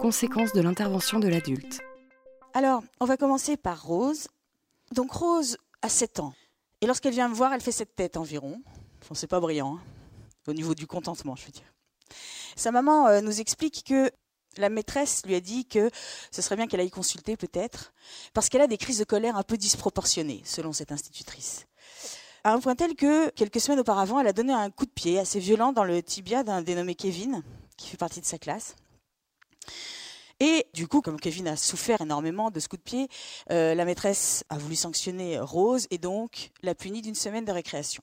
Conséquences de l'intervention de l'adulte. Alors, on va commencer par Rose. Donc Rose a 7 ans. Et lorsqu'elle vient me voir, elle fait cette tête environ. Enfin, c'est pas brillant, hein, au niveau du contentement, je veux dire. Sa maman euh, nous explique que la maîtresse lui a dit que ce serait bien qu'elle aille consulter peut-être, parce qu'elle a des crises de colère un peu disproportionnées, selon cette institutrice. À un point tel que, quelques semaines auparavant, elle a donné un coup de pied assez violent dans le tibia d'un dénommé Kevin, qui fait partie de sa classe. Et du coup, comme Kevin a souffert énormément de ce coup de pied, euh, la maîtresse a voulu sanctionner Rose et donc l'a punie d'une semaine de récréation.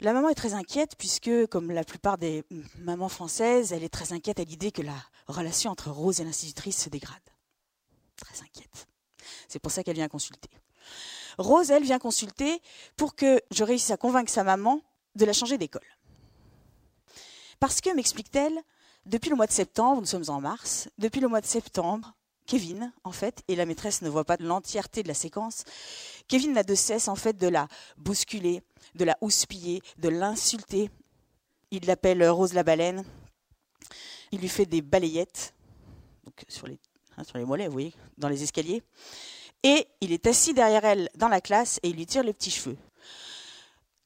La maman est très inquiète puisque, comme la plupart des mamans françaises, elle est très inquiète à l'idée que la relation entre Rose et l'institutrice se dégrade. Très inquiète. C'est pour ça qu'elle vient consulter. Rose, elle, vient consulter pour que je réussisse à convaincre sa maman de la changer d'école. Parce que, m'explique-t-elle, depuis le mois de septembre, nous sommes en mars, depuis le mois de septembre, Kevin, en fait, et la maîtresse ne voit pas l'entièreté de la séquence, Kevin n'a de cesse, en fait, de la bousculer, de la houspiller, de l'insulter. Il l'appelle Rose la baleine. Il lui fait des balayettes, donc sur les, hein, sur les mollets, vous voyez, dans les escaliers. Et il est assis derrière elle dans la classe et il lui tire les petits cheveux.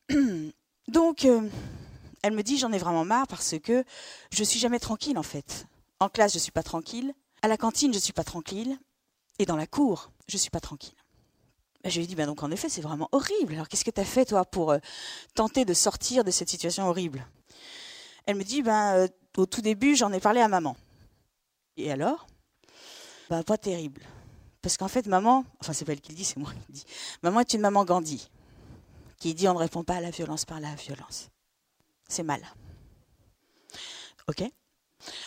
Donc, euh, elle me dit j'en ai vraiment marre parce que je suis jamais tranquille en fait. En classe, je suis pas tranquille. À la cantine, je suis pas tranquille. Et dans la cour, je suis pas tranquille. je lui ai dit, ben donc en effet, c'est vraiment horrible. Alors qu'est-ce que tu as fait, toi, pour euh, tenter de sortir de cette situation horrible? Elle me dit, ben euh, au tout début, j'en ai parlé à maman. Et alors? Ben pas terrible. Parce qu'en fait, maman, enfin c'est pas elle qui le dit, c'est moi qui le dis. Maman est une maman Gandhi, qui dit on ne répond pas à la violence par la violence. C'est mal. Ok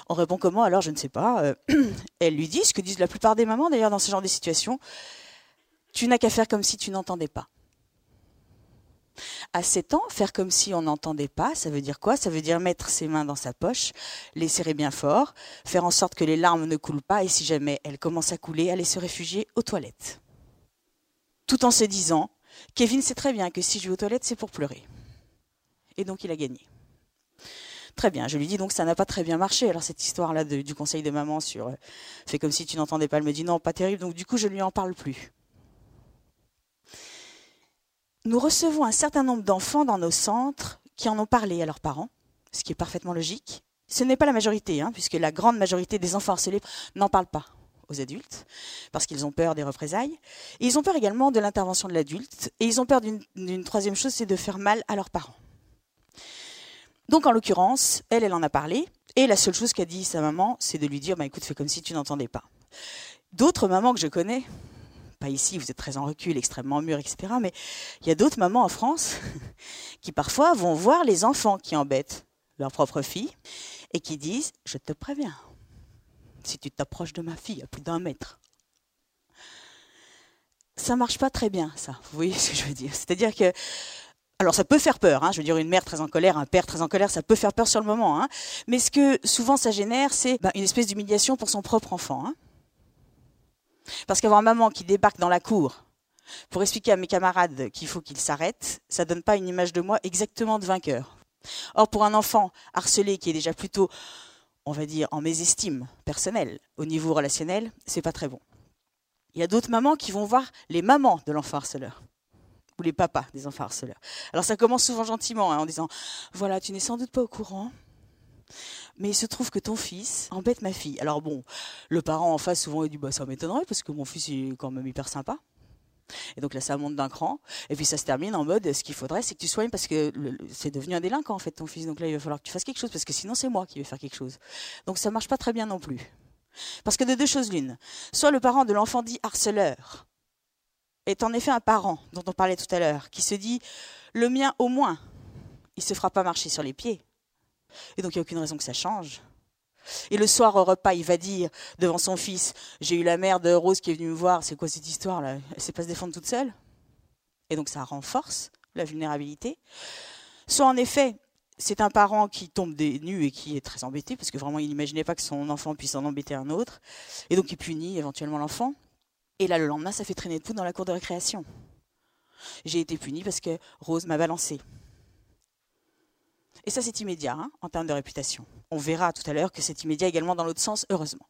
on répond comment Alors, je ne sais pas. Euh, elle lui dit ce que disent la plupart des mamans, d'ailleurs, dans ce genre de situation. Tu n'as qu'à faire comme si tu n'entendais pas. À 7 ans, faire comme si on n'entendait pas, ça veut dire quoi? Ça veut dire mettre ses mains dans sa poche, les serrer bien fort, faire en sorte que les larmes ne coulent pas et si jamais elles commencent à couler, aller se réfugier aux toilettes. Tout en se disant, Kevin sait très bien que si je vais aux toilettes, c'est pour pleurer. Et donc il a gagné. Très bien. Je lui dis donc ça n'a pas très bien marché. Alors cette histoire-là du conseil de maman sur euh, fait comme si tu n'entendais pas, elle me dit non, pas terrible. Donc du coup, je lui en parle plus. Nous recevons un certain nombre d'enfants dans nos centres qui en ont parlé à leurs parents, ce qui est parfaitement logique. Ce n'est pas la majorité, hein, puisque la grande majorité des enfants harcelés n'en parlent pas aux adultes, parce qu'ils ont peur des représailles. Ils ont peur également de l'intervention de l'adulte. Et ils ont peur d'une troisième chose, c'est de faire mal à leurs parents. Donc en l'occurrence, elle, elle en a parlé, et la seule chose qu'a dit sa maman, c'est de lui dire, bah, écoute, fais comme si tu n'entendais pas. D'autres mamans que je connais, pas ici, vous êtes très en recul, extrêmement mûrs, etc., mais il y a d'autres mamans en France qui parfois vont voir les enfants qui embêtent leur propre fille et qui disent, je te préviens, si tu t'approches de ma fille à plus d'un mètre, ça marche pas très bien, ça. Vous voyez ce que je veux dire? C'est-à-dire que alors ça peut faire peur, hein. je veux dire une mère très en colère, un père très en colère, ça peut faire peur sur le moment. Hein. Mais ce que souvent ça génère, c'est bah, une espèce d'humiliation pour son propre enfant. Hein. Parce qu'avoir maman qui débarque dans la cour pour expliquer à mes camarades qu'il faut qu'ils s'arrêtent, ça donne pas une image de moi exactement de vainqueur. Or pour un enfant harcelé qui est déjà plutôt, on va dire, en mésestime personnelle au niveau relationnel, c'est pas très bon. Il y a d'autres mamans qui vont voir les mamans de l'enfant harceleur ou les papas des enfants harceleurs. Alors ça commence souvent gentiment hein, en disant voilà tu n'es sans doute pas au courant, mais il se trouve que ton fils embête ma fille. Alors bon, le parent en face souvent il dit bah ça m'étonnerait parce que mon fils est quand même hyper sympa. Et donc là, ça monte d'un cran. Et puis ça se termine en mode, ce qu'il faudrait, c'est que tu soignes parce que c'est devenu un délinquant en fait ton fils. Donc là, il va falloir que tu fasses quelque chose parce que sinon c'est moi qui vais faire quelque chose. Donc ça marche pas très bien non plus. Parce que de deux choses l'une, soit le parent de l'enfant dit harceleur est en effet un parent dont on parlait tout à l'heure, qui se dit le mien au moins, il se fera pas marcher sur les pieds. Et donc il n'y a aucune raison que ça change. Et le soir au repas, il va dire devant son fils J'ai eu la mère de Rose qui est venue me voir, c'est quoi cette histoire là? Elle sait pas se défendre toute seule? Et donc ça renforce la vulnérabilité. Soit en effet, c'est un parent qui tombe des nues et qui est très embêté parce que vraiment il n'imaginait pas que son enfant puisse en embêter un autre. Et donc il punit éventuellement l'enfant. Et là, le lendemain, ça fait traîner de poudre dans la cour de récréation. J'ai été punie parce que Rose m'a balancé. Et ça, c'est immédiat hein, en termes de réputation. On verra tout à l'heure que c'est immédiat également dans l'autre sens, heureusement.